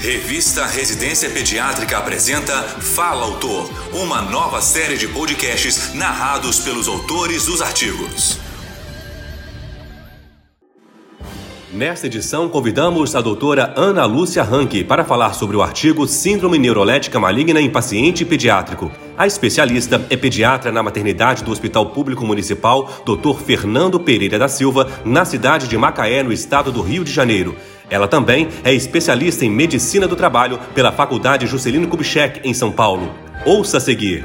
Revista Residência Pediátrica apresenta Fala Autor, uma nova série de podcasts narrados pelos autores dos artigos. Nesta edição, convidamos a doutora Ana Lúcia Ranke para falar sobre o artigo Síndrome Neurolética Maligna em Paciente Pediátrico. A especialista é pediatra na maternidade do Hospital Público Municipal Dr. Fernando Pereira da Silva, na cidade de Macaé, no estado do Rio de Janeiro. Ela também é especialista em medicina do trabalho pela Faculdade Juscelino Kubitschek, em São Paulo. Ouça a seguir.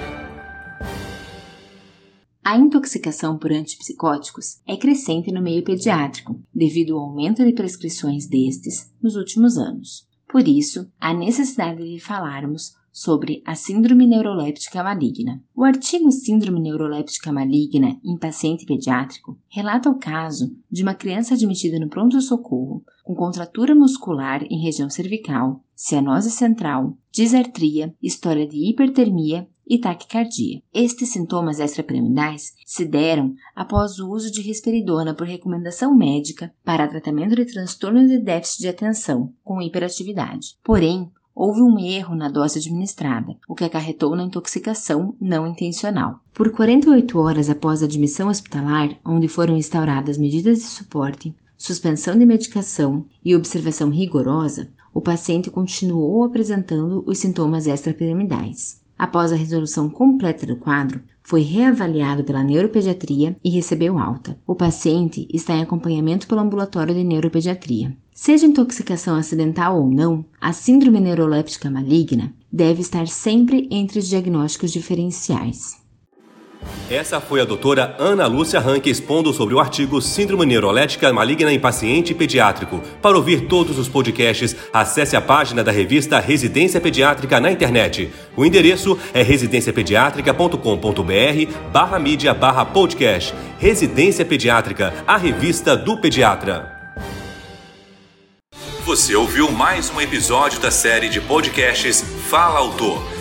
A intoxicação por antipsicóticos é crescente no meio pediátrico, devido ao aumento de prescrições destes nos últimos anos. Por isso, a necessidade de falarmos sobre a síndrome neuroléptica maligna. O artigo Síndrome neuroléptica maligna em paciente pediátrico relata o caso de uma criança admitida no pronto-socorro com contratura muscular em região cervical, cianose central, disartria, história de hipertermia e taquicardia. Estes sintomas extrapiramidais se deram após o uso de risperidona por recomendação médica para tratamento de transtorno de déficit de atenção com hiperatividade. Porém, houve um erro na dose administrada, o que acarretou na intoxicação não intencional. Por 48 horas após a admissão hospitalar, onde foram instauradas medidas de suporte, suspensão de medicação e observação rigorosa, o paciente continuou apresentando os sintomas extrapiramidais. Após a resolução completa do quadro, foi reavaliado pela neuropediatria e recebeu alta. O paciente está em acompanhamento pelo ambulatório de neuropediatria. Seja intoxicação acidental ou não, a síndrome neuroléptica maligna deve estar sempre entre os diagnósticos diferenciais. Essa foi a doutora Ana Lúcia Rank expondo sobre o artigo Síndrome Neurolética Maligna em Paciente Pediátrico. Para ouvir todos os podcasts, acesse a página da revista Residência Pediátrica na internet. O endereço é residenciapediatrica.com.br barra mídia barra podcast. Residência Pediátrica, a revista do pediatra. Você ouviu mais um episódio da série de podcasts Fala Autor.